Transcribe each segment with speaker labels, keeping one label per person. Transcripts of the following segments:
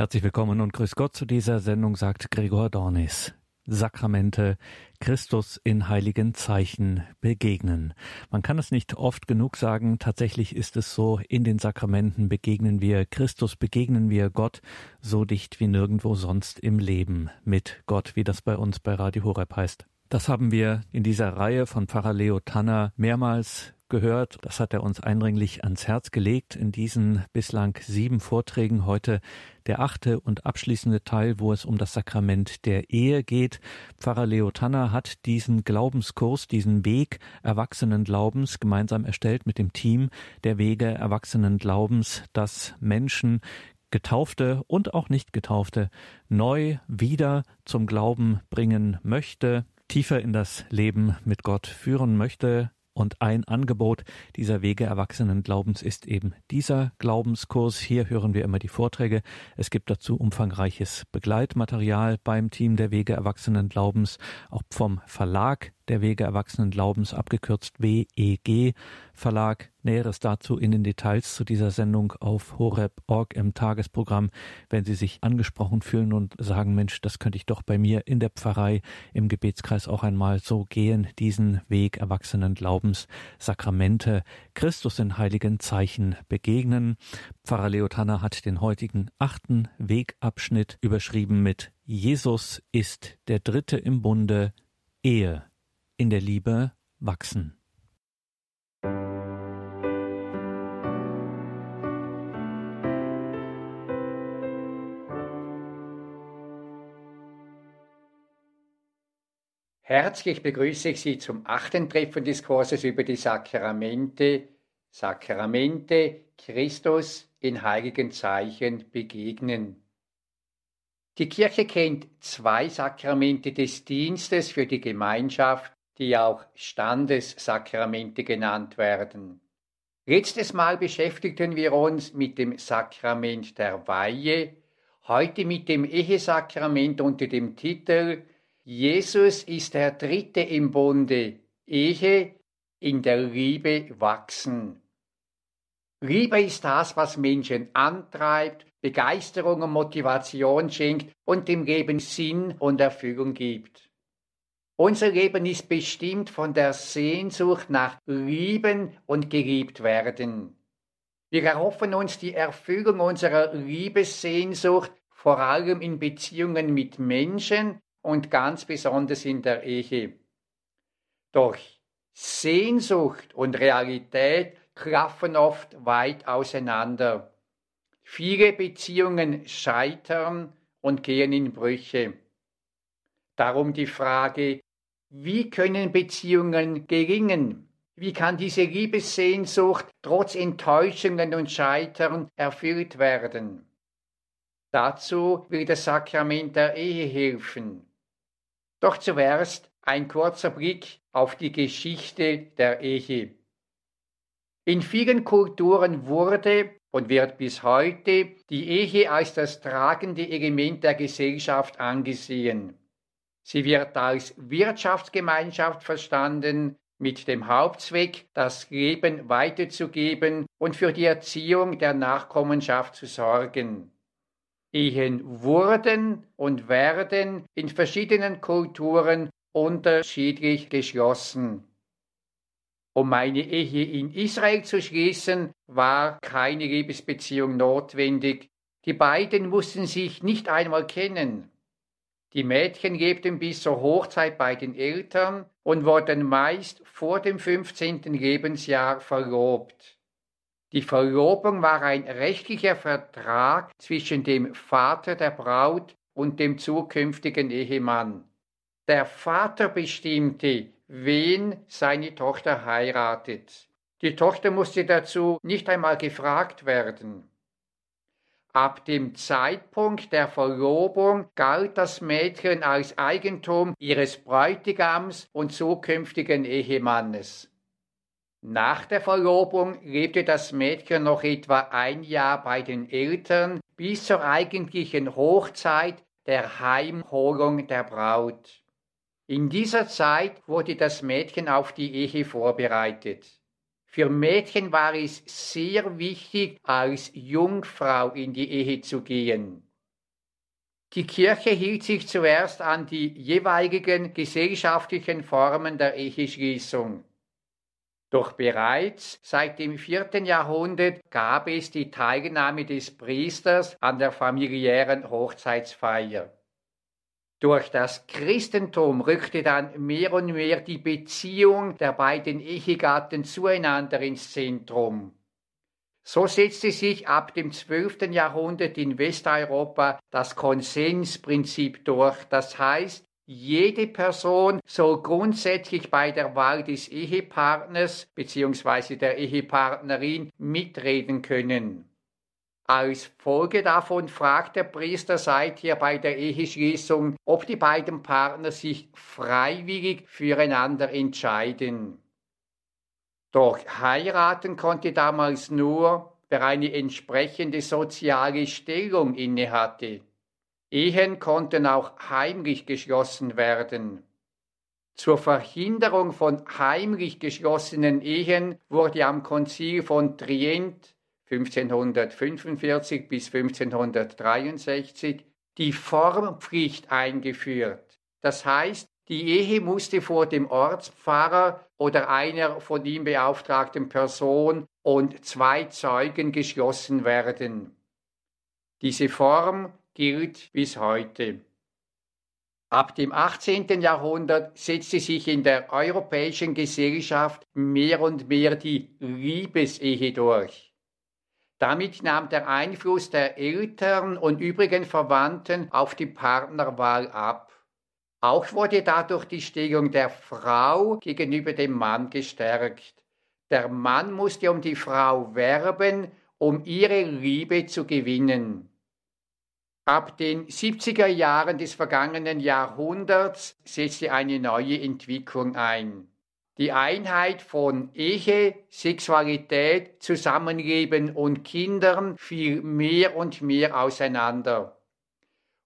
Speaker 1: Herzlich willkommen und grüß Gott zu dieser Sendung, sagt Gregor Dornis. Sakramente, Christus in heiligen Zeichen begegnen. Man kann es nicht oft genug sagen, tatsächlich ist es so, in den Sakramenten begegnen wir Christus, begegnen wir Gott so dicht wie nirgendwo sonst im Leben mit Gott, wie das bei uns bei Radio Horeb heißt. Das haben wir in dieser Reihe von Pfarrer Leo Tanner mehrmals gehört. Das hat er uns eindringlich ans Herz gelegt in diesen bislang sieben Vorträgen. Heute der achte und abschließende Teil, wo es um das Sakrament der Ehe geht. Pfarrer Leo Tanner hat diesen Glaubenskurs, diesen Weg erwachsenen Glaubens gemeinsam erstellt mit dem Team der Wege erwachsenen Glaubens, dass Menschen Getaufte und auch nicht Getaufte neu wieder zum Glauben bringen möchte, tiefer in das Leben mit Gott führen möchte, und ein Angebot dieser Wege Erwachsenen Glaubens ist eben dieser Glaubenskurs. Hier hören wir immer die Vorträge. Es gibt dazu umfangreiches Begleitmaterial beim Team der Wege Erwachsenen Glaubens, auch vom Verlag der Wege Erwachsenen Glaubens, abgekürzt WEG Verlag. Näheres dazu in den Details zu dieser Sendung auf horeb.org im Tagesprogramm. Wenn Sie sich angesprochen fühlen und sagen, Mensch, das könnte ich doch bei mir in der Pfarrei im Gebetskreis auch einmal so gehen, diesen Weg Erwachsenen Glaubens, Sakramente, Christus in heiligen Zeichen begegnen. Pfarrer Leotana hat den heutigen achten Wegabschnitt überschrieben mit Jesus ist der Dritte im Bunde, Ehe in der Liebe wachsen.
Speaker 2: Herzlich begrüße ich Sie zum achten Treffen des Kurses über die Sakramente, Sakramente Christus in heiligen Zeichen begegnen. Die Kirche kennt zwei Sakramente des Dienstes für die Gemeinschaft die auch Standessakramente genannt werden. Letztes Mal beschäftigten wir uns mit dem Sakrament der Weihe, heute mit dem Ehesakrament unter dem Titel Jesus ist der Dritte im Bunde, Ehe in der Liebe wachsen. Liebe ist das, was Menschen antreibt, Begeisterung und Motivation schenkt und dem Leben Sinn und Erfüllung gibt. Unser Leben ist bestimmt von der Sehnsucht nach Lieben und geliebt werden. Wir erhoffen uns die Erfüllung unserer Liebessehnsucht vor allem in Beziehungen mit Menschen und ganz besonders in der Ehe. Doch Sehnsucht und Realität klaffen oft weit auseinander. Viele Beziehungen scheitern und gehen in Brüche. Darum die Frage, wie können Beziehungen gelingen? Wie kann diese Liebessehnsucht trotz Enttäuschungen und Scheitern erfüllt werden? Dazu will das Sakrament der Ehe helfen. Doch zuerst ein kurzer Blick auf die Geschichte der Ehe. In vielen Kulturen wurde und wird bis heute die Ehe als das tragende Element der Gesellschaft angesehen. Sie wird als Wirtschaftsgemeinschaft verstanden, mit dem Hauptzweck, das Leben weiterzugeben und für die Erziehung der Nachkommenschaft zu sorgen. Ehen wurden und werden in verschiedenen Kulturen unterschiedlich geschlossen. Um eine Ehe in Israel zu schließen, war keine Liebesbeziehung notwendig. Die beiden mussten sich nicht einmal kennen. Die Mädchen lebten bis zur Hochzeit bei den Eltern und wurden meist vor dem 15. Lebensjahr verlobt. Die Verlobung war ein rechtlicher Vertrag zwischen dem Vater der Braut und dem zukünftigen Ehemann. Der Vater bestimmte, wen seine Tochter heiratet. Die Tochter musste dazu nicht einmal gefragt werden. Ab dem Zeitpunkt der Verlobung galt das Mädchen als Eigentum ihres Bräutigams und zukünftigen Ehemannes. Nach der Verlobung lebte das Mädchen noch etwa ein Jahr bei den Eltern bis zur eigentlichen Hochzeit der Heimholung der Braut. In dieser Zeit wurde das Mädchen auf die Ehe vorbereitet. Für Mädchen war es sehr wichtig, als Jungfrau in die Ehe zu gehen. Die Kirche hielt sich zuerst an die jeweiligen gesellschaftlichen Formen der Eheschließung. Doch bereits seit dem vierten Jahrhundert gab es die Teilnahme des Priesters an der familiären Hochzeitsfeier. Durch das Christentum rückte dann mehr und mehr die Beziehung der beiden Ehegatten zueinander ins Zentrum. So setzte sich ab dem 12. Jahrhundert in Westeuropa das Konsensprinzip durch. Das heißt, jede Person soll grundsätzlich bei der Wahl des Ehepartners bzw. der Ehepartnerin mitreden können. Als Folge davon fragt der Priester seither bei der Eheschließung, ob die beiden Partner sich freiwillig füreinander entscheiden. Doch heiraten konnte damals nur, wer eine entsprechende soziale Stellung innehatte. Ehen konnten auch heimlich geschlossen werden. Zur Verhinderung von heimlich geschlossenen Ehen wurde am Konzil von Trient 1545 bis 1563 die Formpflicht eingeführt. Das heißt, die Ehe musste vor dem Ortspfarrer oder einer von ihm beauftragten Person und zwei Zeugen geschlossen werden. Diese Form gilt bis heute. Ab dem 18. Jahrhundert setzte sich in der europäischen Gesellschaft mehr und mehr die Liebesehe durch. Damit nahm der Einfluss der Eltern und übrigen Verwandten auf die Partnerwahl ab. Auch wurde dadurch die Stellung der Frau gegenüber dem Mann gestärkt. Der Mann musste um die Frau werben, um ihre Liebe zu gewinnen. Ab den 70er Jahren des vergangenen Jahrhunderts setzte eine neue Entwicklung ein. Die Einheit von Ehe, Sexualität, Zusammenleben und Kindern fiel mehr und mehr auseinander.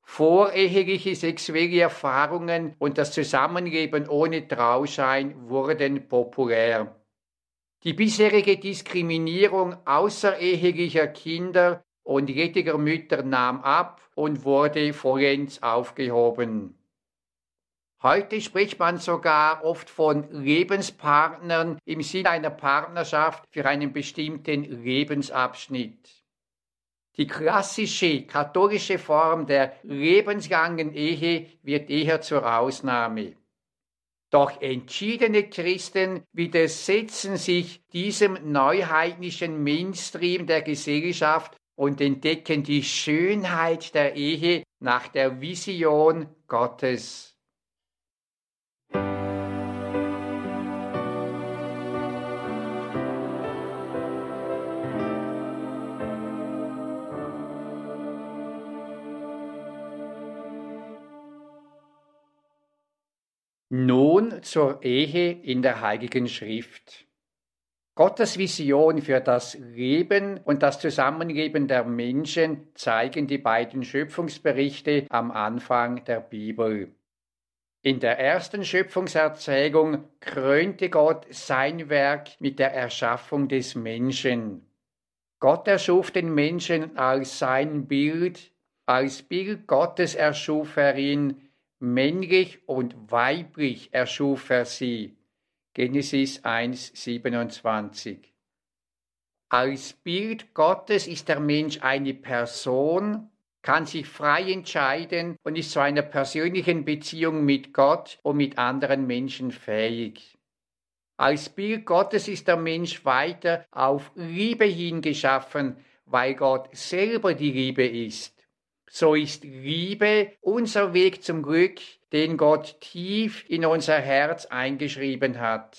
Speaker 2: Voreheliche sexuelle Erfahrungen und das Zusammenleben ohne Trauschein wurden populär. Die bisherige Diskriminierung außerehelicher Kinder und jetziger Mütter nahm ab und wurde vollends aufgehoben. Heute spricht man sogar oft von Lebenspartnern im Sinne einer Partnerschaft für einen bestimmten Lebensabschnitt. Die klassische katholische Form der lebenslangen Ehe wird eher zur Ausnahme. Doch entschiedene Christen widersetzen sich diesem neuheidnischen Mainstream der Gesellschaft und entdecken die Schönheit der Ehe nach der Vision Gottes. Nun zur Ehe in der Heiligen Schrift. Gottes Vision für das Leben und das Zusammenleben der Menschen zeigen die beiden Schöpfungsberichte am Anfang der Bibel. In der ersten Schöpfungserzählung krönte Gott sein Werk mit der Erschaffung des Menschen. Gott erschuf den Menschen als sein Bild, als Bild Gottes erschuf er ihn, männlich und weiblich erschuf er sie. Genesis 1, 27. Als Bild Gottes ist der Mensch eine Person, kann sich frei entscheiden und ist zu einer persönlichen Beziehung mit Gott und mit anderen Menschen fähig. Als Bild Gottes ist der Mensch weiter auf Liebe hingeschaffen, weil Gott selber die Liebe ist. So ist Liebe unser Weg zum Glück, den Gott tief in unser Herz eingeschrieben hat.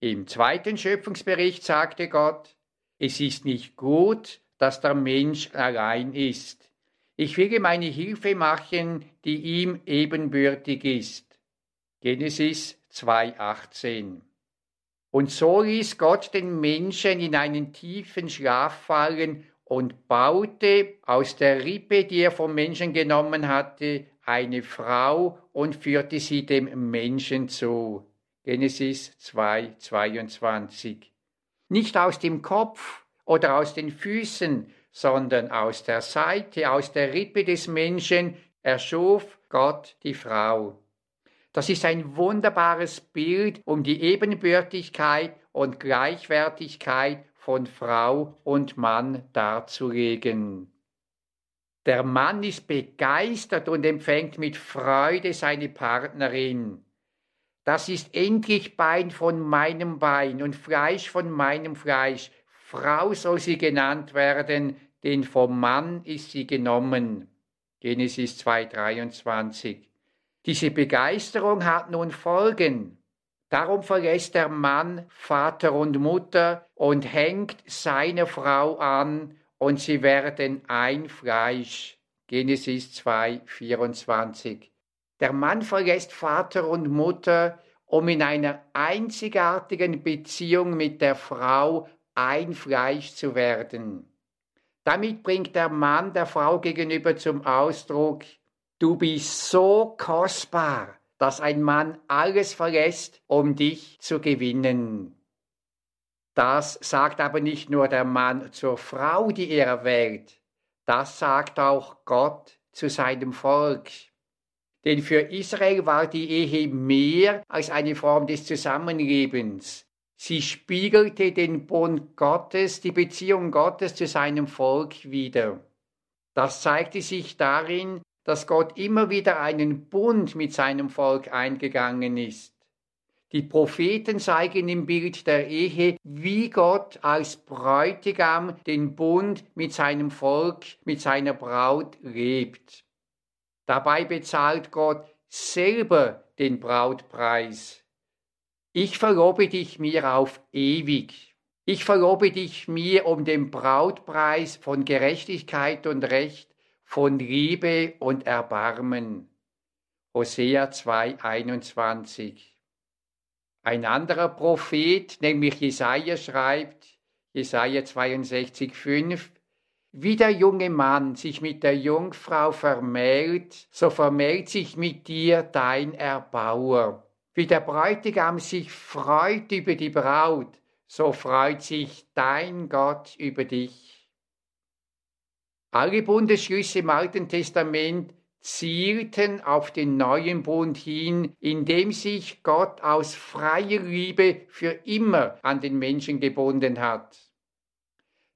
Speaker 2: Im zweiten Schöpfungsbericht sagte Gott, es ist nicht gut, dass der Mensch allein ist. Ich will ihm eine Hilfe machen, die ihm ebenbürtig ist. Genesis 2,18. Und so ließ Gott den Menschen in einen tiefen Schlaf fallen und baute aus der Rippe, die er vom Menschen genommen hatte, eine Frau und führte sie dem Menschen zu. Genesis 2, 22. Nicht aus dem Kopf oder aus den Füßen, sondern aus der Seite, aus der Rippe des Menschen erschuf Gott die Frau. Das ist ein wunderbares Bild, um die Ebenbürtigkeit und Gleichwertigkeit von Frau und Mann darzulegen. Der Mann ist begeistert und empfängt mit Freude seine Partnerin. Das ist endlich Bein von meinem Bein und Fleisch von meinem Fleisch. Frau soll sie genannt werden, denn vom Mann ist sie genommen. Genesis 2,23. Diese Begeisterung hat nun Folgen. Darum verlässt der Mann Vater und Mutter und hängt seine Frau an und sie werden ein Fleisch. Genesis 2, 24. Der Mann verlässt Vater und Mutter, um in einer einzigartigen Beziehung mit der Frau ein Fleisch zu werden. Damit bringt der Mann der Frau gegenüber zum Ausdruck, du bist so kostbar, dass ein Mann alles verlässt, um dich zu gewinnen. Das sagt aber nicht nur der Mann zur Frau, die er wählt, das sagt auch Gott zu seinem Volk. Denn für Israel war die Ehe mehr als eine Form des Zusammenlebens. Sie spiegelte den Bund Gottes, die Beziehung Gottes zu seinem Volk wider. Das zeigte sich darin, dass Gott immer wieder einen Bund mit seinem Volk eingegangen ist. Die Propheten zeigen im Bild der Ehe, wie Gott als Bräutigam den Bund mit seinem Volk, mit seiner Braut lebt. Dabei bezahlt Gott selber den Brautpreis. Ich verlobe dich mir auf ewig. Ich verlobe dich mir um den Brautpreis von Gerechtigkeit und Recht, von Liebe und Erbarmen. Hosea 2, 21. Ein anderer Prophet, nämlich Jesaja, schreibt, Jesaja 62, 5, wie der junge Mann sich mit der Jungfrau vermählt, so vermählt sich mit dir dein Erbauer. Wie der Bräutigam sich freut über die Braut, so freut sich dein Gott über dich. Alle Bundesschlüsse im Alten Testament zielten auf den neuen Bund hin, indem sich Gott aus freier Liebe für immer an den Menschen gebunden hat.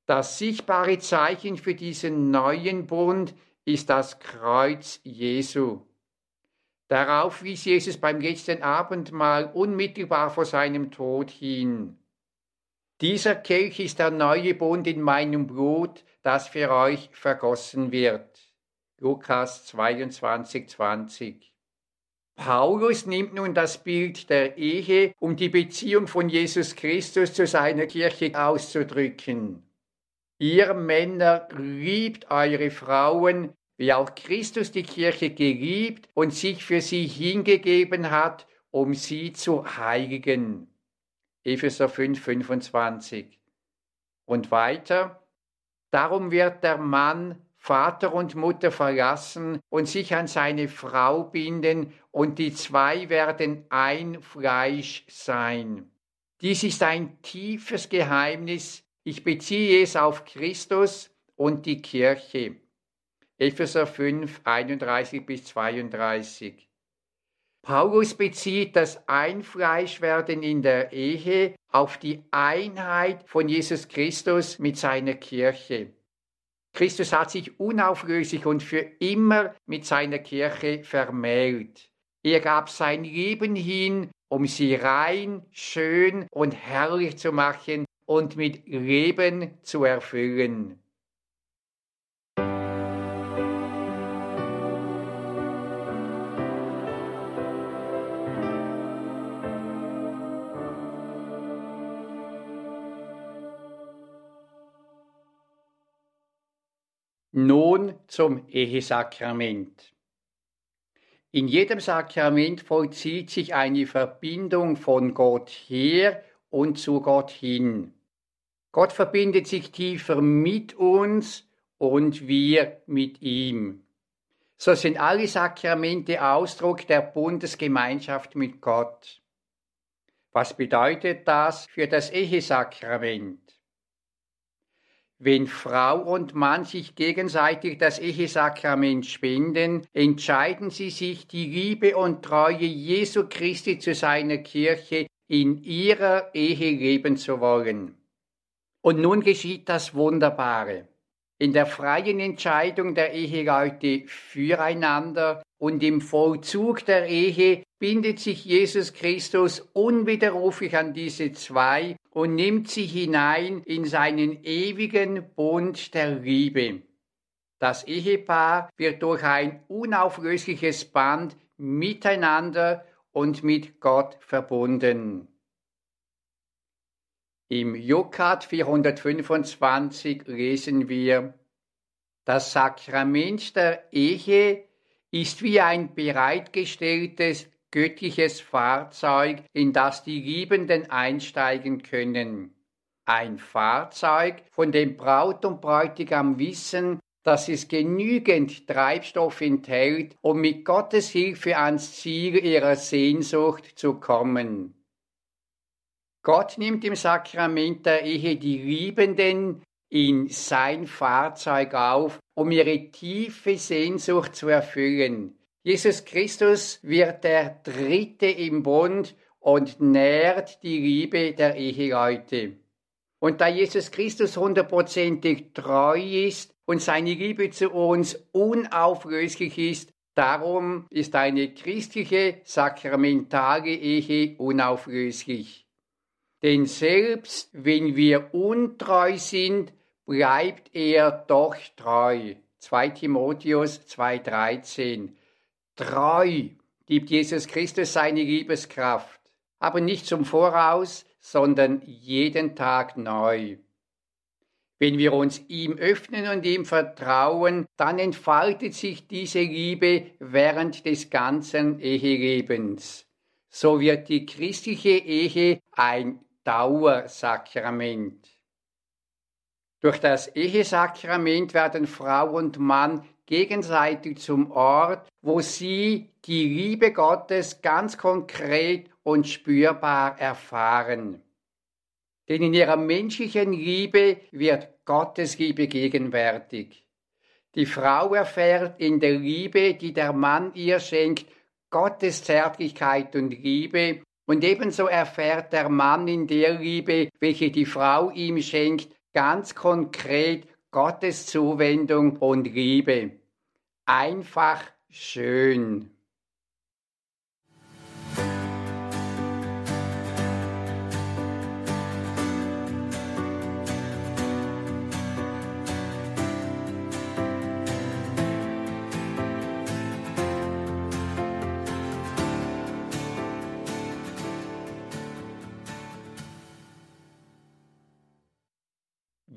Speaker 2: Das sichtbare Zeichen für diesen neuen Bund ist das Kreuz Jesu. Darauf wies Jesus beim letzten Abendmahl unmittelbar vor seinem Tod hin. Dieser Kelch ist der neue Bund in meinem Blut, das für euch vergossen wird. Lukas 22, 20. Paulus nimmt nun das Bild der Ehe, um die Beziehung von Jesus Christus zu seiner Kirche auszudrücken. Ihr Männer liebt eure Frauen, wie auch Christus die Kirche geliebt und sich für sie hingegeben hat, um sie zu heiligen. Epheser 5, 25. Und weiter, darum wird der Mann Vater und Mutter verlassen und sich an seine Frau binden, und die zwei werden ein Fleisch sein. Dies ist ein tiefes Geheimnis. Ich beziehe es auf Christus und die Kirche. Epheser 5, 31 bis 32. Paulus bezieht das Einfleischwerden in der Ehe auf die Einheit von Jesus Christus mit seiner Kirche. Christus hat sich unauflöslich und für immer mit seiner Kirche vermählt. Er gab sein Leben hin, um sie rein, schön und herrlich zu machen und mit Leben zu erfüllen. Zum Ehesakrament. In jedem Sakrament vollzieht sich eine Verbindung von Gott her und zu Gott hin. Gott verbindet sich tiefer mit uns und wir mit ihm. So sind alle Sakramente Ausdruck der Bundesgemeinschaft mit Gott. Was bedeutet das für das Ehesakrament? Wenn Frau und Mann sich gegenseitig das Ehesakrament spenden, entscheiden sie sich, die Liebe und Treue Jesu Christi zu seiner Kirche in ihrer Ehe leben zu wollen. Und nun geschieht das Wunderbare. In der freien Entscheidung der Eheleute füreinander und im Vollzug der Ehe bindet sich Jesus Christus unwiderruflich an diese zwei und nimmt sie hinein in seinen ewigen Bund der Liebe. Das Ehepaar wird durch ein unauflösliches Band miteinander und mit Gott verbunden. Im Jukat 425 lesen wir, das Sakrament der Ehe ist wie ein bereitgestelltes göttliches Fahrzeug, in das die Liebenden einsteigen können. Ein Fahrzeug, von dem Braut und Bräutigam wissen, dass es genügend Treibstoff enthält, um mit Gottes Hilfe ans Ziel ihrer Sehnsucht zu kommen. Gott nimmt im Sakrament der Ehe die Liebenden in sein Fahrzeug auf, um ihre tiefe Sehnsucht zu erfüllen. Jesus Christus wird der Dritte im Bund und nährt die Liebe der Eheleute. Und da Jesus Christus hundertprozentig treu ist und seine Liebe zu uns unauflöslich ist, darum ist eine christliche sakramentale Ehe unauflöslich. Denn selbst wenn wir untreu sind, bleibt er doch treu. 2 Timotheus 2,13. Treu gibt Jesus Christus seine Liebeskraft, aber nicht zum Voraus, sondern jeden Tag neu. Wenn wir uns ihm öffnen und ihm vertrauen, dann entfaltet sich diese Liebe während des ganzen Ehelebens. So wird die christliche Ehe ein Dauersakrament. Durch das Ehesakrament werden Frau und Mann gegenseitig zum Ort, wo sie die Liebe Gottes ganz konkret und spürbar erfahren. Denn in ihrer menschlichen Liebe wird Gottes Liebe gegenwärtig. Die Frau erfährt in der Liebe, die der Mann ihr schenkt, Gottes Zärtlichkeit und Liebe und ebenso erfährt der Mann in der Liebe, welche die Frau ihm schenkt, ganz konkret Gottes Zuwendung und Liebe. Einfach schön.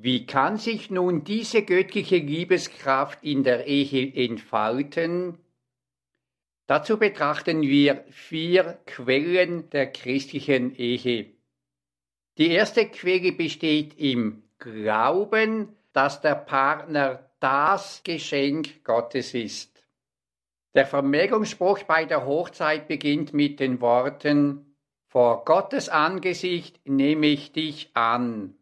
Speaker 2: Wie kann sich nun diese göttliche Liebeskraft in der Ehe entfalten? Dazu betrachten wir vier Quellen der christlichen Ehe. Die erste Quelle besteht im Glauben, dass der Partner das Geschenk Gottes ist. Der Vermählungsspruch bei der Hochzeit beginnt mit den Worten Vor Gottes Angesicht nehme ich dich an.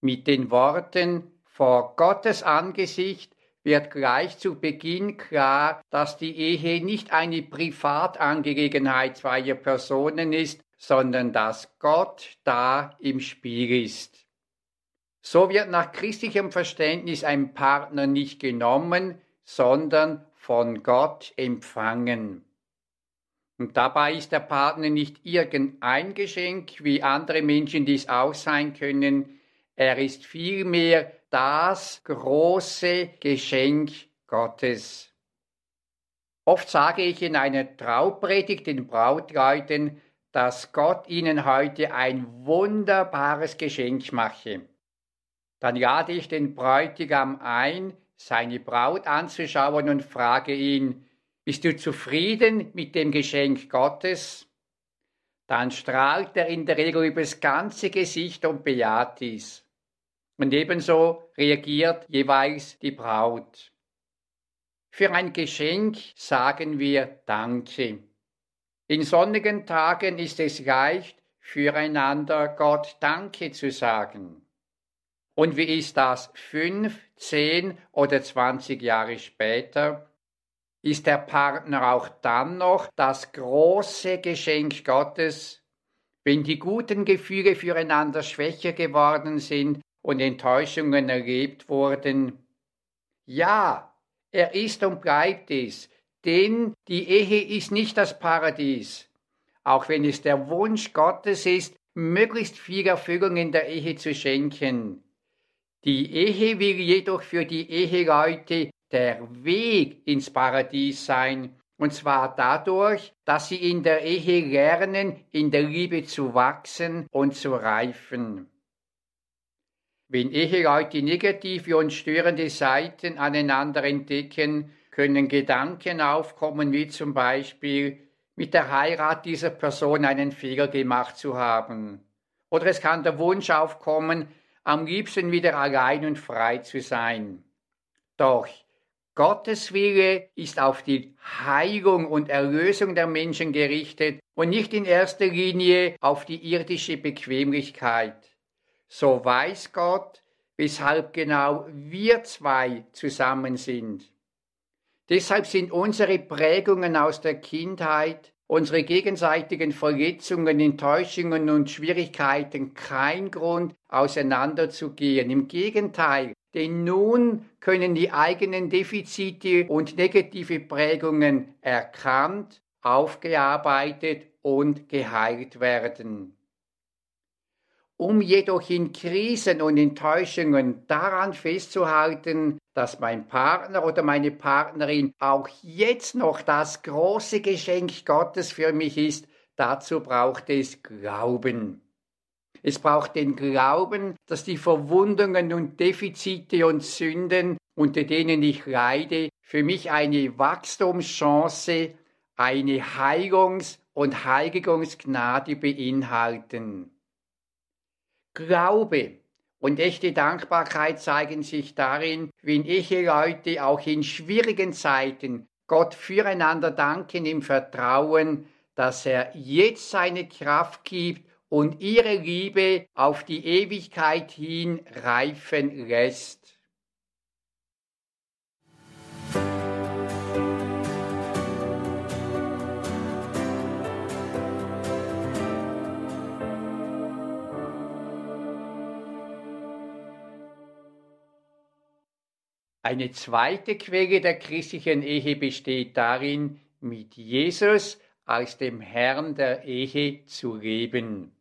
Speaker 2: Mit den Worten vor Gottes Angesicht wird gleich zu Beginn klar, dass die Ehe nicht eine Privatangelegenheit zweier Personen ist, sondern dass Gott da im Spiel ist. So wird nach christlichem Verständnis ein Partner nicht genommen, sondern von Gott empfangen. Und dabei ist der Partner nicht irgendein Geschenk, wie andere Menschen dies auch sein können, er ist vielmehr das große Geschenk Gottes. Oft sage ich in einer Traupredigt den Brautleuten, dass Gott ihnen heute ein wunderbares Geschenk mache. Dann lade ich den Bräutigam ein, seine Braut anzuschauen und frage ihn, bist du zufrieden mit dem Geschenk Gottes? Dann strahlt er in der Regel übers ganze Gesicht und bejaht dies. Und ebenso reagiert jeweils die Braut. Für ein Geschenk sagen wir Danke. In sonnigen Tagen ist es leicht, füreinander Gott Danke zu sagen. Und wie ist das fünf, zehn oder zwanzig Jahre später? Ist der Partner auch dann noch das große Geschenk Gottes, wenn die guten Gefühle füreinander schwächer geworden sind und Enttäuschungen erlebt wurden? Ja, er ist und bleibt es, denn die Ehe ist nicht das Paradies, auch wenn es der Wunsch Gottes ist, möglichst viel Erfüllung in der Ehe zu schenken. Die Ehe will jedoch für die Eheleute der Weg ins Paradies sein, und zwar dadurch, dass sie in der Ehe lernen, in der Liebe zu wachsen und zu reifen. Wenn Eheleute negative und störende Seiten aneinander entdecken, können Gedanken aufkommen, wie zum Beispiel, mit der Heirat dieser Person einen Fehler gemacht zu haben. Oder es kann der Wunsch aufkommen, am liebsten wieder allein und frei zu sein. Doch Gottes Wille ist auf die Heilung und Erlösung der Menschen gerichtet und nicht in erster Linie auf die irdische Bequemlichkeit. So weiß Gott, weshalb genau wir zwei zusammen sind. Deshalb sind unsere Prägungen aus der Kindheit unsere gegenseitigen Verletzungen, Enttäuschungen und Schwierigkeiten kein Grund, auseinanderzugehen. Im Gegenteil, denn nun können die eigenen Defizite und negative Prägungen erkannt, aufgearbeitet und geheilt werden. Um jedoch in Krisen und Enttäuschungen daran festzuhalten, dass mein Partner oder meine Partnerin auch jetzt noch das große Geschenk Gottes für mich ist, dazu braucht es Glauben. Es braucht den Glauben, dass die Verwundungen und Defizite und Sünden, unter denen ich leide, für mich eine Wachstumschance, eine Heilungs- und Heiligungsgnade beinhalten. Glaube und echte Dankbarkeit zeigen sich darin, wenn Eheleute auch in schwierigen Zeiten Gott füreinander danken im Vertrauen, dass er jetzt seine Kraft gibt und ihre Liebe auf die Ewigkeit hin reifen lässt. Eine zweite Quelle der christlichen Ehe besteht darin, mit Jesus als dem Herrn der Ehe zu leben.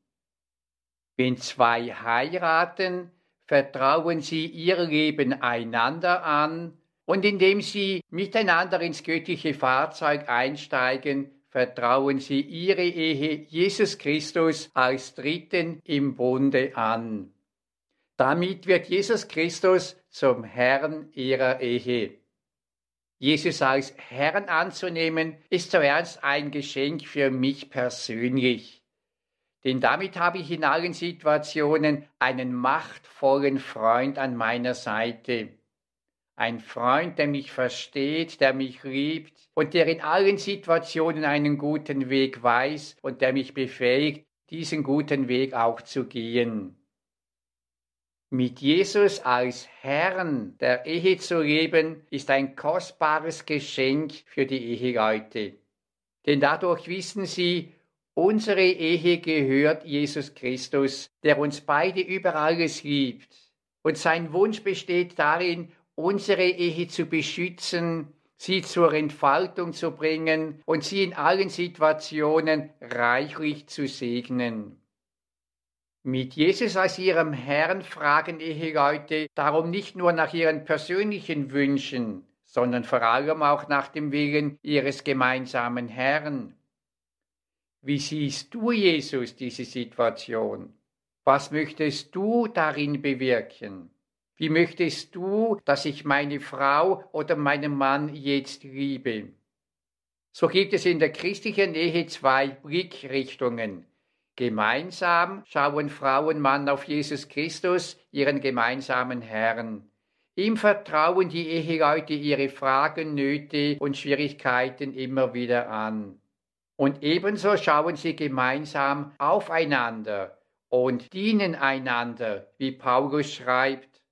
Speaker 2: Wenn zwei heiraten, vertrauen sie ihr Leben einander an und indem sie miteinander ins göttliche Fahrzeug einsteigen, vertrauen sie ihre Ehe Jesus Christus als Dritten im Bunde an. Damit wird Jesus Christus zum Herrn ihrer Ehe. Jesus als Herrn anzunehmen, ist zuerst ein Geschenk für mich persönlich. Denn damit habe ich in allen Situationen einen machtvollen Freund an meiner Seite. Ein Freund, der mich versteht, der mich liebt und der in allen Situationen einen guten Weg weiß und der mich befähigt, diesen guten Weg auch zu gehen. Mit Jesus als Herrn der Ehe zu leben, ist ein kostbares Geschenk für die Eheleute. Denn dadurch wissen sie, unsere Ehe gehört Jesus Christus, der uns beide über alles liebt. Und sein Wunsch besteht darin, unsere Ehe zu beschützen, sie zur Entfaltung zu bringen und sie in allen Situationen reichlich zu segnen. Mit Jesus als ihrem Herrn fragen Eheleute darum nicht nur nach ihren persönlichen Wünschen, sondern vor allem auch nach dem Willen ihres gemeinsamen Herrn. Wie siehst du, Jesus, diese Situation? Was möchtest du darin bewirken? Wie möchtest du, dass ich meine Frau oder meinen Mann jetzt liebe? So gibt es in der christlichen Ehe zwei Blickrichtungen. Gemeinsam schauen Frau und Mann auf Jesus Christus, ihren gemeinsamen Herrn. Ihm vertrauen die Eheleute ihre Fragen, Nöte und Schwierigkeiten immer wieder an. Und ebenso schauen sie gemeinsam aufeinander und dienen einander, wie Paulus schreibt.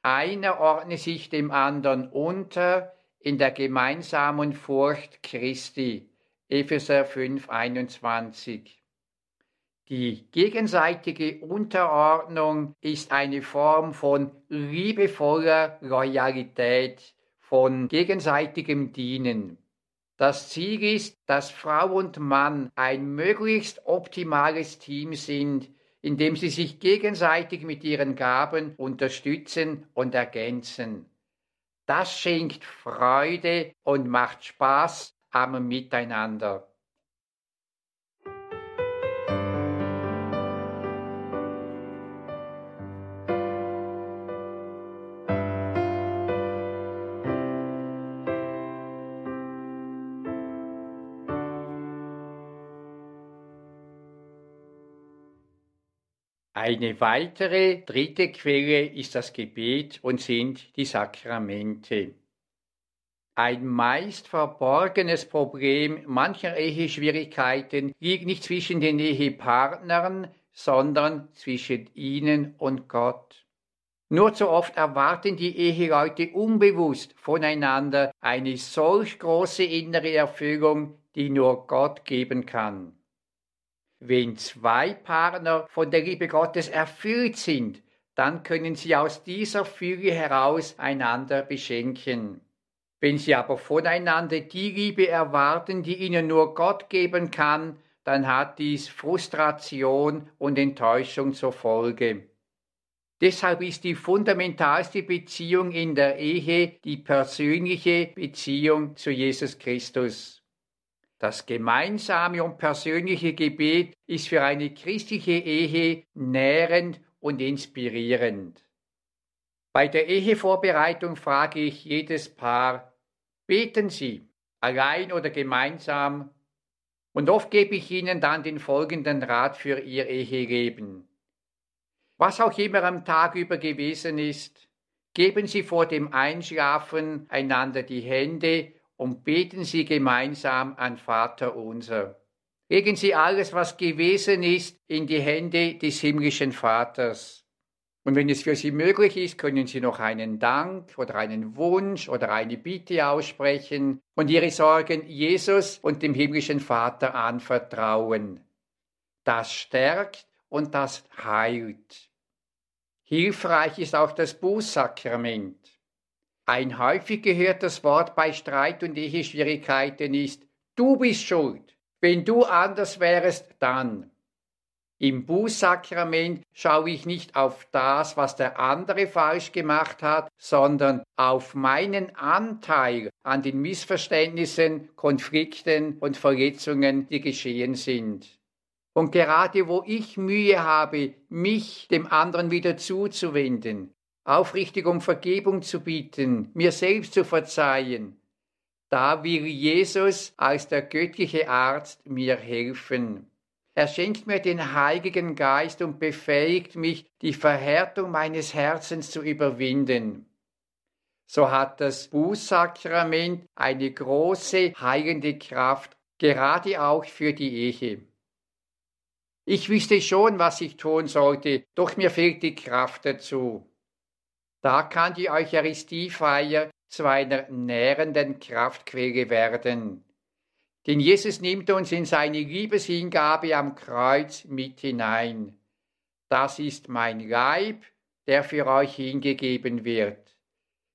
Speaker 2: Einer ordne sich dem anderen unter in der gemeinsamen Furcht Christi. Epheser 5, 21. Die gegenseitige Unterordnung ist eine Form von liebevoller Loyalität, von gegenseitigem Dienen. Das Ziel ist, dass Frau und Mann ein möglichst optimales Team sind, in dem sie sich gegenseitig mit ihren Gaben unterstützen und ergänzen. Das schenkt Freude und macht Spaß am Miteinander. Eine weitere dritte Quelle ist das Gebet und sind die Sakramente. Ein meist verborgenes Problem mancher Eheschwierigkeiten liegt nicht zwischen den Ehepartnern, sondern zwischen ihnen und Gott. Nur zu oft erwarten die Eheleute unbewusst voneinander eine solch große innere Erfüllung, die nur Gott geben kann. Wenn zwei Partner von der Liebe Gottes erfüllt sind, dann können sie aus dieser Fülle heraus einander beschenken. Wenn sie aber voneinander die Liebe erwarten, die ihnen nur Gott geben kann, dann hat dies Frustration und Enttäuschung zur Folge. Deshalb ist die fundamentalste Beziehung in der Ehe die persönliche Beziehung zu Jesus Christus. Das gemeinsame und persönliche Gebet ist für eine christliche Ehe nährend und inspirierend. Bei der Ehevorbereitung frage ich jedes Paar, beten Sie, allein oder gemeinsam? Und oft gebe ich Ihnen dann den folgenden Rat für Ihr Eheleben. Was auch immer am Tag über gewesen ist, geben Sie vor dem Einschlafen einander die Hände und beten Sie gemeinsam an Vater unser. Legen Sie alles, was gewesen ist, in die Hände des himmlischen Vaters. Und wenn es für Sie möglich ist, können Sie noch einen Dank oder einen Wunsch oder eine Bitte aussprechen und Ihre Sorgen Jesus und dem himmlischen Vater anvertrauen. Das stärkt und das heilt. Hilfreich ist auch das Bußsakrament. Ein häufig gehörtes Wort bei Streit und Eheschwierigkeiten ist, du bist schuld. Wenn du anders wärst, dann. Im Bußsakrament schaue ich nicht auf das, was der andere falsch gemacht hat, sondern auf meinen Anteil an den Missverständnissen, Konflikten und Verletzungen, die geschehen sind. Und gerade wo ich Mühe habe, mich dem anderen wieder zuzuwenden, aufrichtig um Vergebung zu bieten, mir selbst zu verzeihen. Da will Jesus als der göttliche Arzt mir helfen. Er schenkt mir den Heiligen Geist und befähigt mich, die Verhärtung meines Herzens zu überwinden. So hat das Bußsakrament eine große heilende Kraft, gerade auch für die Ehe. Ich wüsste schon, was ich tun sollte, doch mir fehlt die Kraft dazu. Da kann die Eucharistiefeier zu einer nährenden Kraftquelle werden. Denn Jesus nimmt uns in seine Liebeshingabe am Kreuz mit hinein. Das ist mein Leib, der für euch hingegeben wird.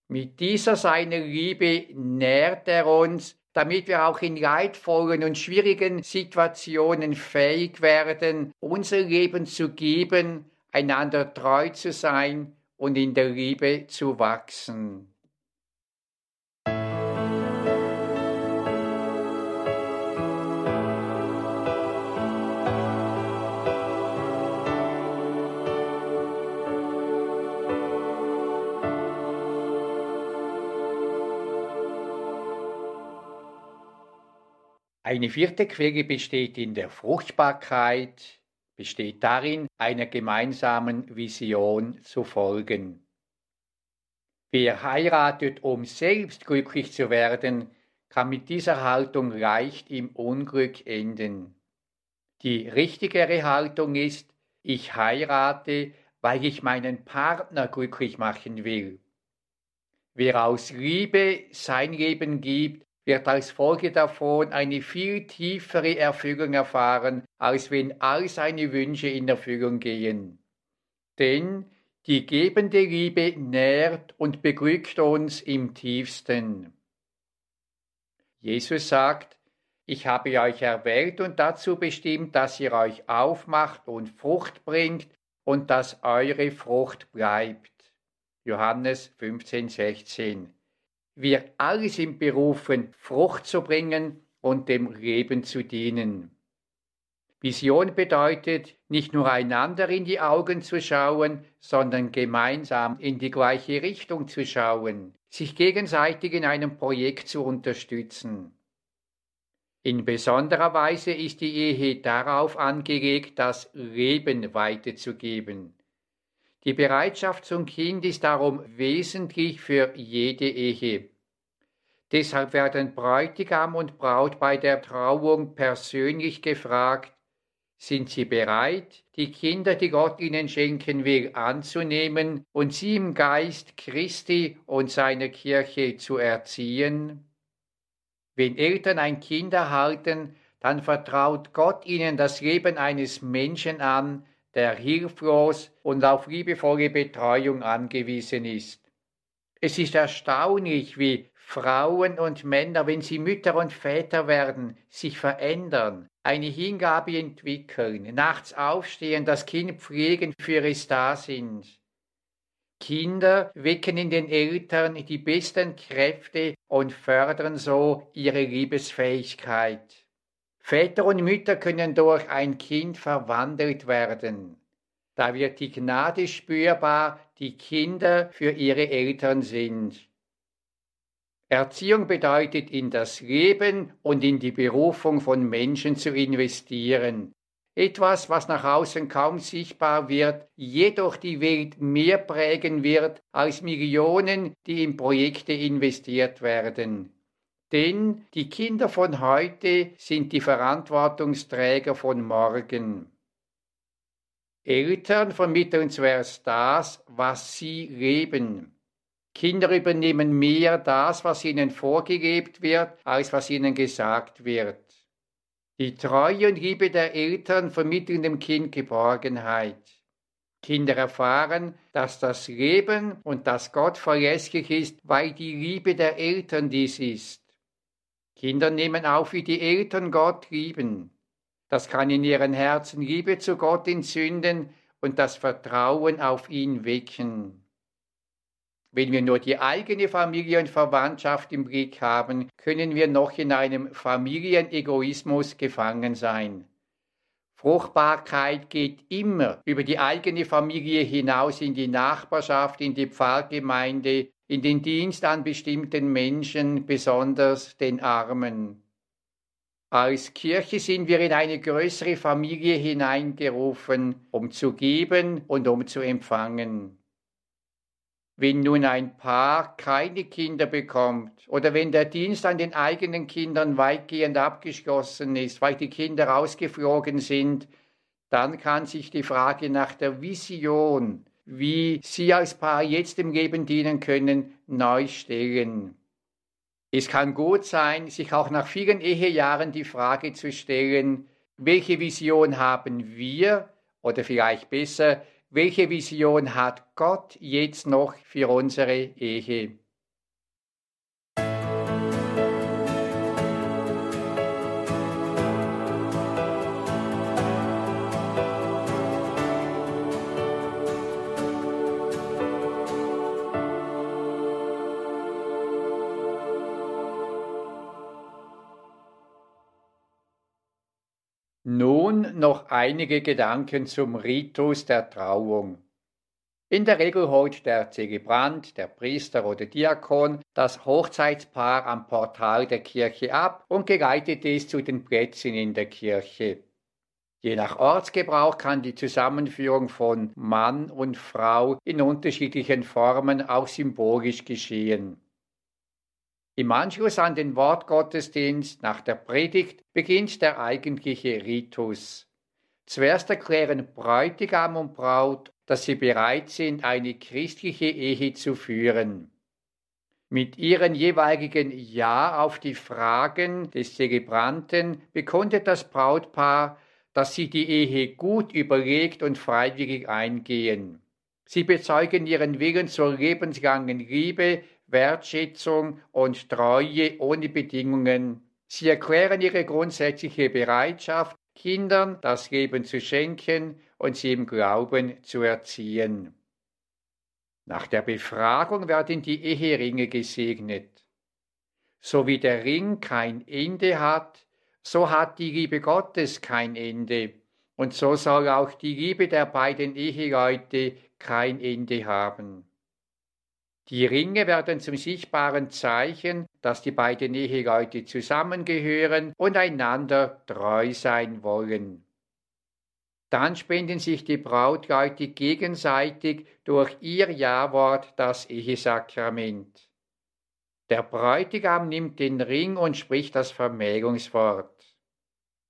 Speaker 2: Mit dieser seiner Liebe nährt er uns, damit wir auch in leidvollen und schwierigen Situationen fähig werden, unser Leben zu geben, einander treu zu sein und in der Liebe zu wachsen. Eine vierte Quelle besteht in der Fruchtbarkeit, besteht darin, einer gemeinsamen Vision zu folgen. Wer heiratet, um selbst glücklich zu werden, kann mit dieser Haltung leicht im Unglück enden. Die richtigere Haltung ist, ich heirate, weil ich meinen Partner glücklich machen will. Wer aus Liebe sein Leben gibt, wird als Folge davon eine viel tiefere Erfüllung erfahren, als wenn all seine Wünsche in Erfüllung gehen. Denn die gebende Liebe nährt und beglückt uns im tiefsten. Jesus sagt, ich habe euch erwählt und dazu bestimmt, dass ihr euch aufmacht und Frucht bringt und dass eure Frucht bleibt. Johannes 15, 16. Wir alle sind berufen, Frucht zu bringen und dem Leben zu dienen. Vision bedeutet, nicht nur einander in die Augen zu schauen, sondern gemeinsam in die gleiche Richtung zu schauen, sich gegenseitig in einem Projekt zu unterstützen. In besonderer Weise ist die Ehe darauf angelegt, das Leben weiterzugeben. Die Bereitschaft zum Kind ist darum wesentlich für jede Ehe. Deshalb werden Bräutigam und Braut bei der Trauung persönlich gefragt, sind sie bereit, die Kinder, die Gott ihnen schenken will, anzunehmen und sie im Geist Christi und seiner Kirche zu erziehen? Wenn Eltern ein Kind erhalten, dann vertraut Gott ihnen das Leben eines Menschen an, der hilflos und auf liebevolle Betreuung angewiesen ist. Es ist erstaunlich, wie Frauen und Männer, wenn sie Mütter und Väter werden, sich verändern, eine Hingabe entwickeln, nachts aufstehen, das Kind pflegen, für es da sind. Kinder wecken in den Eltern die besten Kräfte und fördern so ihre Liebesfähigkeit. Väter und Mütter können durch ein Kind verwandelt werden. Da wird die Gnade spürbar, die Kinder für ihre Eltern sind. Erziehung bedeutet, in das Leben und in die Berufung von Menschen zu investieren, etwas, was nach außen kaum sichtbar wird, jedoch die Welt mehr prägen wird als Millionen, die in Projekte investiert werden. Denn die Kinder von heute sind die Verantwortungsträger von morgen. Eltern vermitteln zuerst das, was sie leben. Kinder übernehmen mehr das, was ihnen vorgelebt wird, als was ihnen gesagt wird. Die Treue und Liebe der Eltern vermitteln dem Kind Geborgenheit. Kinder erfahren, dass das Leben und dass Gott verlässlich ist, weil die Liebe der Eltern dies ist. Kinder nehmen auf, wie die Eltern Gott lieben. Das kann in ihren Herzen Liebe zu Gott entzünden und das Vertrauen auf ihn wecken. Wenn wir nur die eigene Familie und Verwandtschaft im Blick haben, können wir noch in einem Familienegoismus gefangen sein. Fruchtbarkeit geht immer über die eigene Familie hinaus in die Nachbarschaft, in die Pfarrgemeinde, in den Dienst an bestimmten Menschen, besonders den Armen. Als Kirche sind wir in eine größere Familie hineingerufen, um zu geben und um zu empfangen. Wenn nun ein Paar keine Kinder bekommt oder wenn der Dienst an den eigenen Kindern weitgehend abgeschlossen ist, weil die Kinder rausgeflogen sind, dann kann sich die Frage nach der Vision, wie Sie als Paar jetzt im Leben dienen können, neu stellen. Es kann gut sein, sich auch nach vielen Ehejahren die Frage zu stellen, welche Vision haben wir oder vielleicht besser, welche Vision hat Gott jetzt noch für unsere Ehe? Noch einige Gedanken zum Ritus der Trauung. In der Regel holt der Zelebrant, der Priester oder Diakon das Hochzeitspaar am Portal der Kirche ab und geleitet es zu den Plätzen in der Kirche. Je nach Ortsgebrauch kann die Zusammenführung von Mann und Frau in unterschiedlichen Formen auch symbolisch geschehen. Im Anschluss an den Wortgottesdienst nach der Predigt beginnt der eigentliche Ritus. Zuerst erklären Bräutigam und Braut, dass sie bereit sind, eine christliche Ehe zu führen. Mit ihren jeweiligen Ja auf die Fragen des Zelebranten bekundet das Brautpaar, dass sie die Ehe gut überlegt und freiwillig eingehen. Sie bezeugen ihren Willen zur lebenslangen Liebe, Wertschätzung und Treue ohne Bedingungen. Sie erklären ihre grundsätzliche Bereitschaft, Kindern das Leben zu schenken und sie im Glauben zu erziehen. Nach der Befragung werden die Eheringe gesegnet. So wie der Ring kein Ende hat, so hat die Liebe Gottes kein Ende, und so soll auch die Liebe der beiden Eheleute kein Ende haben. Die Ringe werden zum sichtbaren Zeichen, dass die beiden Eheleute zusammengehören und einander treu sein wollen. Dann spenden sich die Brautleute gegenseitig durch ihr Ja-Wort das Ehesakrament. Der Bräutigam nimmt den Ring und spricht das Vermählungswort.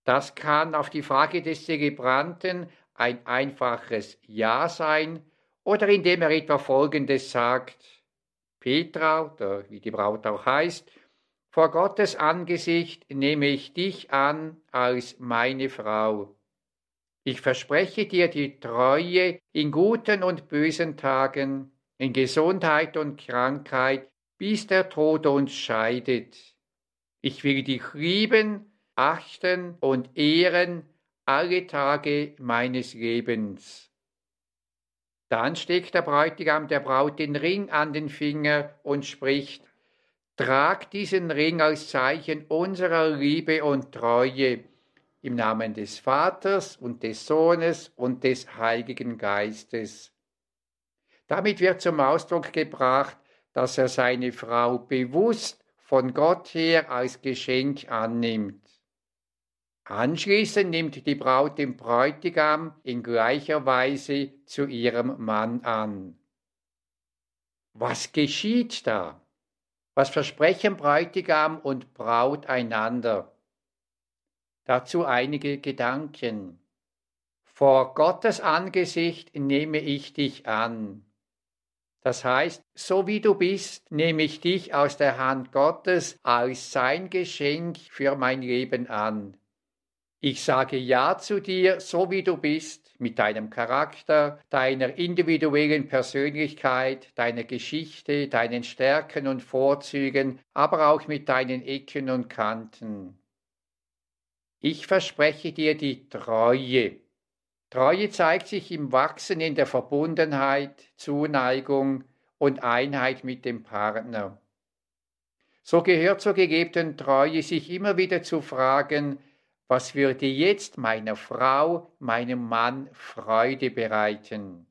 Speaker 2: Das kann auf die Frage des Zelebranten ein einfaches Ja sein oder indem er etwa Folgendes sagt. Petra, oder wie die Braut auch heißt, vor Gottes Angesicht nehme ich dich an als meine Frau. Ich verspreche dir die Treue in guten und bösen Tagen, in Gesundheit und Krankheit, bis der Tod uns scheidet. Ich will dich lieben, achten und ehren alle Tage meines Lebens. Dann steckt der Bräutigam der Braut den Ring an den Finger und spricht, Trag diesen Ring als Zeichen unserer Liebe und Treue im Namen des Vaters und des Sohnes und des Heiligen Geistes. Damit wird zum Ausdruck gebracht, dass er seine Frau bewusst von Gott her als Geschenk annimmt. Anschließend nimmt die Braut den Bräutigam in gleicher Weise zu ihrem Mann an. Was geschieht da? Was versprechen Bräutigam und Braut einander? Dazu einige Gedanken. Vor Gottes Angesicht nehme ich dich an. Das heißt, so wie du bist, nehme ich dich aus der Hand Gottes als sein Geschenk für mein Leben an. Ich sage Ja zu dir, so wie du bist, mit deinem Charakter, deiner individuellen Persönlichkeit, deiner Geschichte, deinen Stärken und Vorzügen, aber auch mit deinen Ecken und Kanten. Ich verspreche dir die Treue. Treue zeigt sich im Wachsen in der Verbundenheit, Zuneigung und Einheit mit dem Partner. So gehört zur gegebenen Treue, sich immer wieder zu fragen, was würde jetzt meiner Frau, meinem Mann Freude bereiten?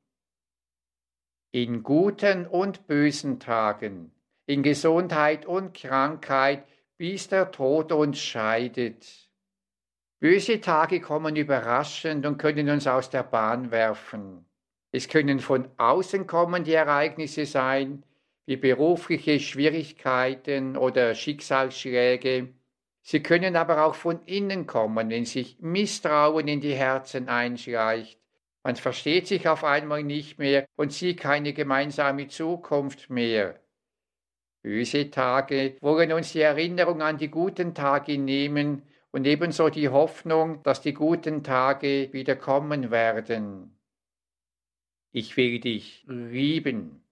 Speaker 2: In guten und bösen Tagen, in Gesundheit und Krankheit, bis der Tod uns scheidet. Böse Tage kommen überraschend und können uns aus der Bahn werfen. Es können von außen kommende Ereignisse sein, wie berufliche Schwierigkeiten oder Schicksalsschläge, Sie können aber auch von innen kommen, wenn sich Misstrauen in die Herzen einschleicht. Man versteht sich auf einmal nicht mehr und sieht keine gemeinsame Zukunft mehr. Böse Tage wollen uns die Erinnerung an die guten Tage nehmen und ebenso die Hoffnung, dass die guten Tage wieder kommen werden. Ich will dich lieben.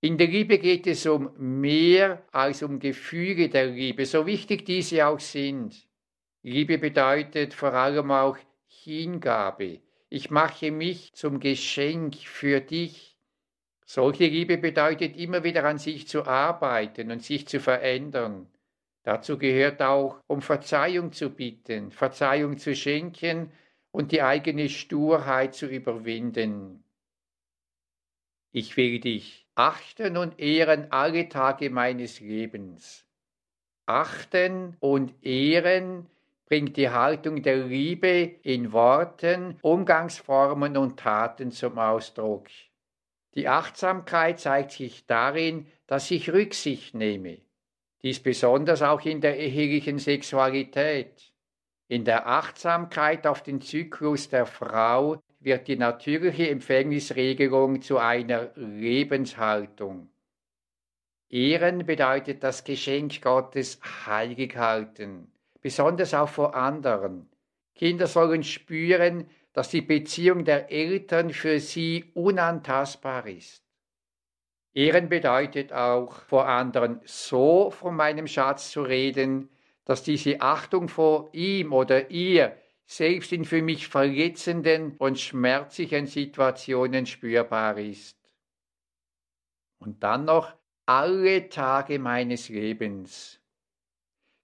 Speaker 2: In der Liebe geht es um mehr als um Gefüge der Liebe, so wichtig diese auch sind. Liebe bedeutet vor allem auch Hingabe. Ich mache mich zum Geschenk für dich. Solche Liebe bedeutet immer wieder an sich zu arbeiten und sich zu verändern. Dazu gehört auch, um Verzeihung zu bitten, Verzeihung zu schenken und die eigene Sturheit zu überwinden. Ich will dich achten und ehren alle Tage meines Lebens. Achten und ehren bringt die Haltung der Liebe in Worten, Umgangsformen und Taten zum Ausdruck. Die Achtsamkeit zeigt sich darin, dass ich Rücksicht nehme. Dies besonders auch in der ehelichen Sexualität. In der Achtsamkeit auf den Zyklus der Frau wird die natürliche Empfängnisregelung zu einer Lebenshaltung. Ehren bedeutet das Geschenk Gottes heilig halten, besonders auch vor anderen. Kinder sollen spüren, dass die Beziehung der Eltern für sie unantastbar ist. Ehren bedeutet auch, vor anderen so von meinem Schatz zu reden, dass diese Achtung vor ihm oder ihr selbst in für mich verletzenden und schmerzlichen Situationen spürbar ist. Und dann noch alle Tage meines Lebens.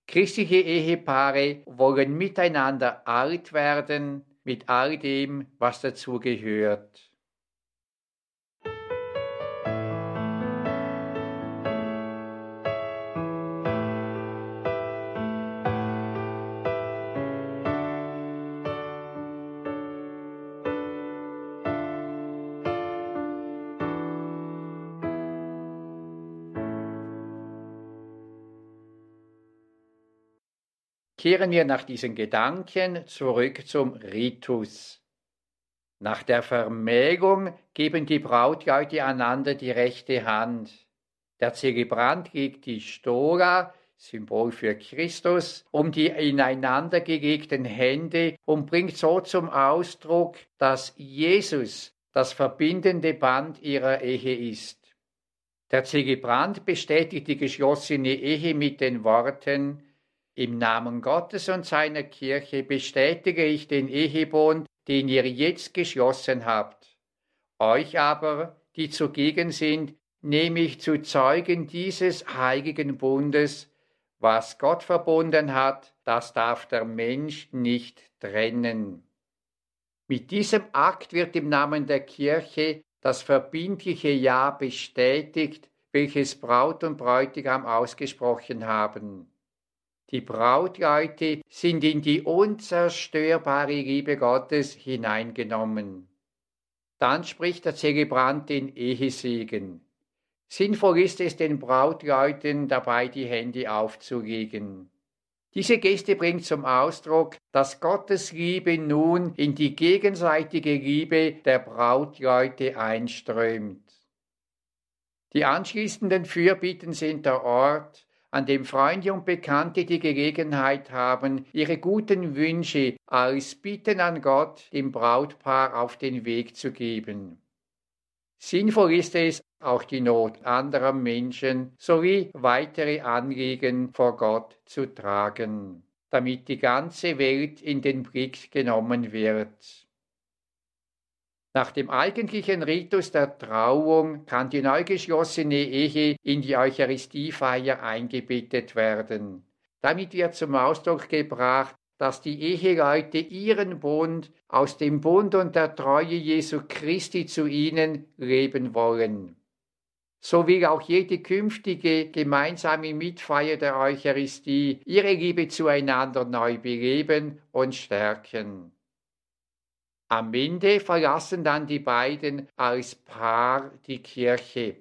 Speaker 2: Christliche Ehepaare wollen miteinander alt werden mit all dem, was dazu Kehren wir nach diesen Gedanken zurück zum Ritus. Nach der Vermählung geben die Brautleute einander die rechte Hand. Der Zelebrant legt die Stola, Symbol für Christus, um die ineinander gelegten Hände und bringt so zum Ausdruck, dass Jesus das verbindende Band ihrer Ehe ist. Der Zelebrant bestätigt die geschlossene Ehe mit den Worten im Namen Gottes und seiner Kirche bestätige ich den Ehebund, den ihr jetzt geschlossen habt. Euch aber, die zugegen sind, nehme ich zu Zeugen dieses heiligen Bundes, was Gott verbunden hat, das darf der Mensch nicht trennen. Mit diesem Akt wird im Namen der Kirche das verbindliche Ja bestätigt, welches Braut und Bräutigam ausgesprochen haben. Die Brautleute sind in die unzerstörbare Liebe Gottes hineingenommen. Dann spricht der Zelebrant den Ehesegen. Sinnvoll ist es, den Brautleuten dabei die Hände aufzulegen. Diese Geste bringt zum Ausdruck, dass Gottes Liebe nun in die gegenseitige Liebe der Brautleute einströmt. Die anschließenden Fürbitten sind der Ort, an dem Freunde und Bekannte die Gelegenheit haben, ihre guten Wünsche als Bitten an Gott dem Brautpaar auf den Weg zu geben. Sinnvoll ist es, auch die Not anderer Menschen sowie weitere Anliegen vor Gott zu tragen, damit die ganze Welt in den Blick genommen wird. Nach dem eigentlichen Ritus der Trauung kann die neu geschlossene Ehe in die Eucharistiefeier eingebettet werden. Damit wird zum Ausdruck gebracht, dass die Eheleute ihren Bund aus dem Bund und der Treue Jesu Christi zu ihnen leben wollen. So will auch jede künftige gemeinsame Mitfeier der Eucharistie ihre Liebe zueinander neu beleben und stärken. Am Ende verlassen dann die beiden als Paar die Kirche.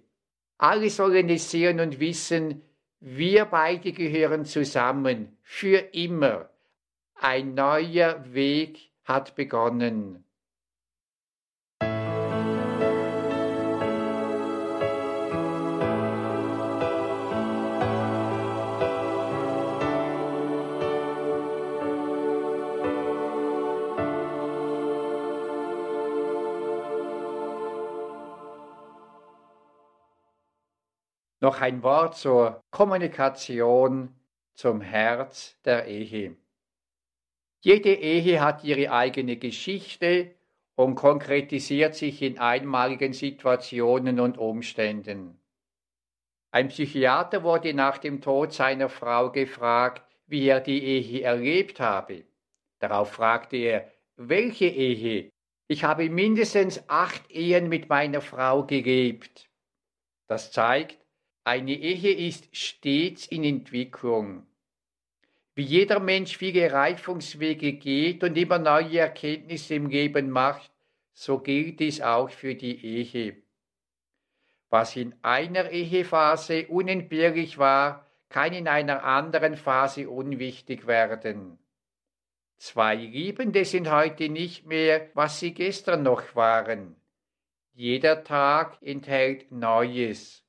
Speaker 2: Alle sollen es sehen und wissen, wir beide gehören zusammen, für immer. Ein neuer Weg hat begonnen. Noch ein Wort zur Kommunikation zum Herz der Ehe. Jede Ehe hat ihre eigene Geschichte und konkretisiert sich in einmaligen Situationen und Umständen. Ein Psychiater wurde nach dem Tod seiner Frau gefragt, wie er die Ehe erlebt habe. Darauf fragte er, welche Ehe? Ich habe mindestens acht Ehen mit meiner Frau gelebt. Das zeigt, eine Ehe ist stets in Entwicklung. Wie jeder Mensch viele Reifungswege geht und immer neue Erkenntnisse im Leben macht, so gilt dies auch für die Ehe. Was in einer Ehephase unentbehrlich war, kann in einer anderen Phase unwichtig werden. Zwei Liebende sind heute nicht mehr, was sie gestern noch waren. Jeder Tag enthält Neues.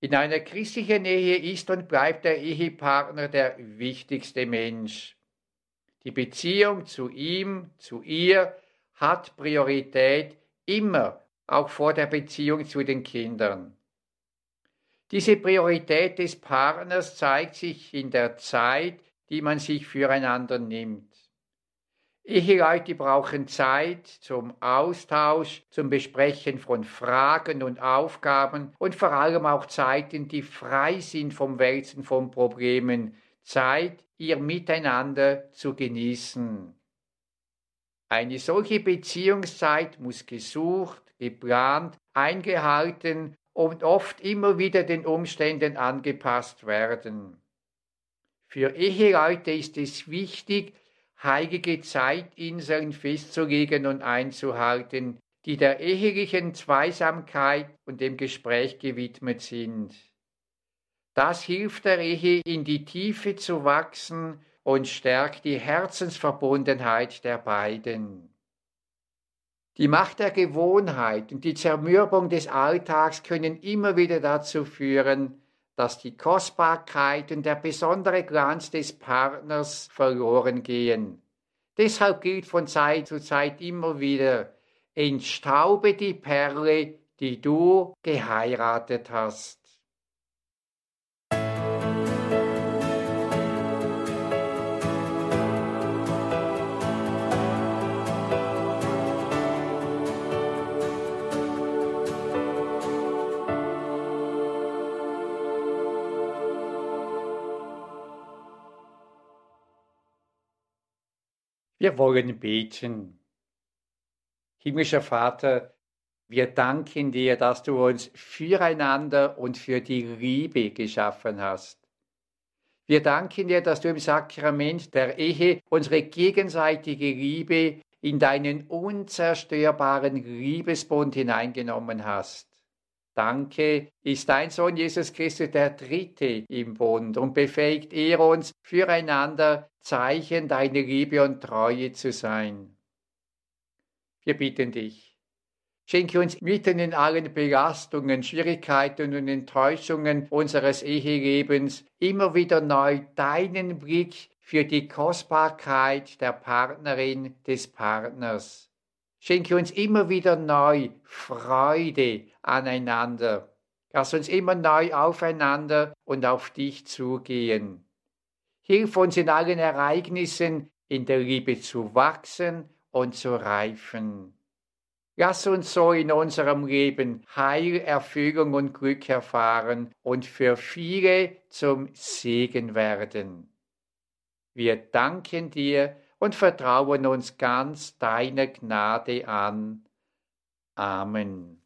Speaker 2: In einer christlichen Ehe ist und bleibt der Ehepartner der wichtigste Mensch. Die Beziehung zu ihm, zu ihr hat Priorität immer, auch vor der Beziehung zu den Kindern. Diese Priorität des Partners zeigt sich in der Zeit, die man sich füreinander nimmt. Eheleute brauchen Zeit zum Austausch, zum Besprechen von Fragen und Aufgaben und vor allem auch Zeiten, die frei sind vom Wälzen von Problemen, Zeit, ihr Miteinander zu genießen. Eine solche Beziehungszeit muss gesucht, geplant, eingehalten und oft immer wieder den Umständen angepasst werden. Für Eheleute ist es wichtig, heilige Zeitinseln festzulegen und einzuhalten, die der ehelichen Zweisamkeit und dem Gespräch gewidmet sind. Das hilft der Ehe in die Tiefe zu wachsen und stärkt die Herzensverbundenheit der beiden. Die Macht der Gewohnheit und die Zermürbung des Alltags können immer wieder dazu führen, dass die Kostbarkeit und der besondere Glanz des Partners verloren gehen. Deshalb gilt von Zeit zu Zeit immer wieder, entstaube die Perle, die du geheiratet hast. Wir wollen beten. Himmlischer Vater, wir danken dir, dass du uns füreinander und für die Liebe geschaffen hast. Wir danken dir, dass du im Sakrament der Ehe unsere gegenseitige Liebe in deinen unzerstörbaren Liebesbund hineingenommen hast. Danke ist dein Sohn Jesus Christus der Dritte im Bund und befähigt er uns, füreinander Zeichen deiner Liebe und Treue zu sein. Wir bitten dich, schenke uns mitten in allen Belastungen, Schwierigkeiten und Enttäuschungen unseres Ehelebens immer wieder neu deinen Blick für die Kostbarkeit der Partnerin des Partners. Schenke uns immer wieder neu Freude aneinander. Lass uns immer neu aufeinander und auf dich zugehen. Hilf uns in allen Ereignissen in der Liebe zu wachsen und zu reifen. Lass uns so in unserem Leben Heil, Erfüllung und Glück erfahren und für viele zum Segen werden. Wir danken dir und vertrauen uns ganz deiner Gnade an. Amen.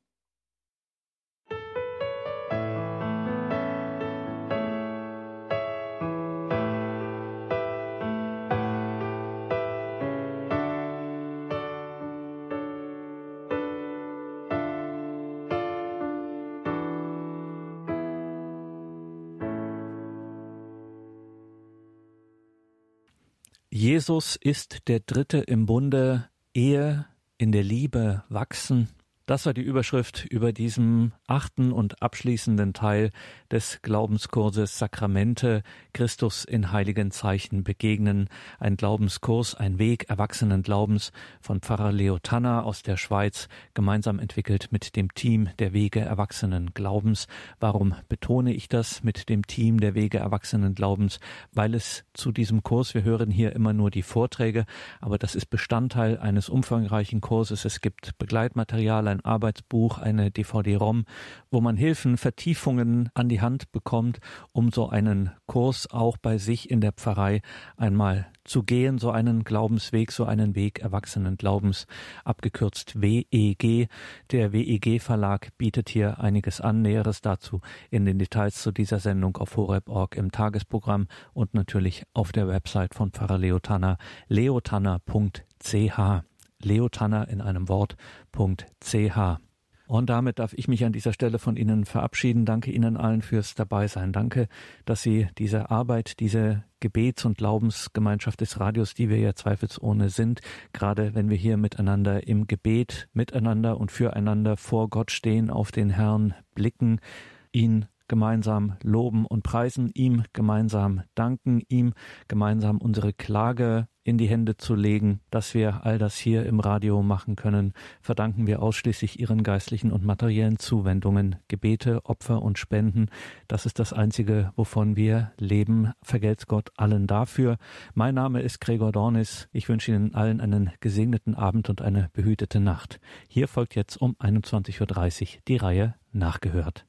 Speaker 1: Jesus ist der Dritte im Bunde, Ehe in der Liebe wachsen das war die Überschrift über diesem achten und abschließenden Teil des Glaubenskurses Sakramente Christus in heiligen Zeichen begegnen. Ein Glaubenskurs, ein Weg erwachsenen Glaubens von Pfarrer Leo Tanner aus der Schweiz, gemeinsam entwickelt mit dem Team der Wege erwachsenen Glaubens. Warum betone ich das mit dem Team der Wege erwachsenen Glaubens? Weil es zu diesem Kurs, wir hören hier immer nur die Vorträge, aber das ist Bestandteil eines umfangreichen Kurses. Es gibt Begleitmaterial, ein Arbeitsbuch, eine DVD-ROM, wo man Hilfen, Vertiefungen an die Hand bekommt, um so einen Kurs auch bei sich in der Pfarrei einmal zu gehen, so einen Glaubensweg, so einen Weg erwachsenen Glaubens, abgekürzt WEG. Der WEG Verlag bietet hier einiges an, Näheres dazu in den Details zu dieser Sendung auf horeb.org im Tagesprogramm und natürlich auf der Website von Pfarrer Leotanner, leotanner.ch. Leotanner in einem Wort.ch. Und damit darf ich mich an dieser Stelle von Ihnen verabschieden. Danke Ihnen allen fürs Dabeisein. Danke, dass Sie diese Arbeit, diese Gebets- und Glaubensgemeinschaft des Radios, die wir ja zweifelsohne sind, gerade wenn wir hier miteinander im Gebet, miteinander und füreinander vor Gott stehen, auf den Herrn blicken, ihn gemeinsam loben und preisen, ihm gemeinsam danken, ihm gemeinsam unsere Klage in die Hände zu legen, dass wir all das hier im Radio machen können, verdanken wir ausschließlich ihren geistlichen und materiellen Zuwendungen, Gebete, Opfer und Spenden. Das ist das Einzige, wovon wir leben. Vergelt's Gott allen dafür. Mein Name ist Gregor Dornis. Ich wünsche Ihnen allen einen gesegneten Abend und eine behütete Nacht. Hier folgt jetzt um 21.30 Uhr die Reihe Nachgehört.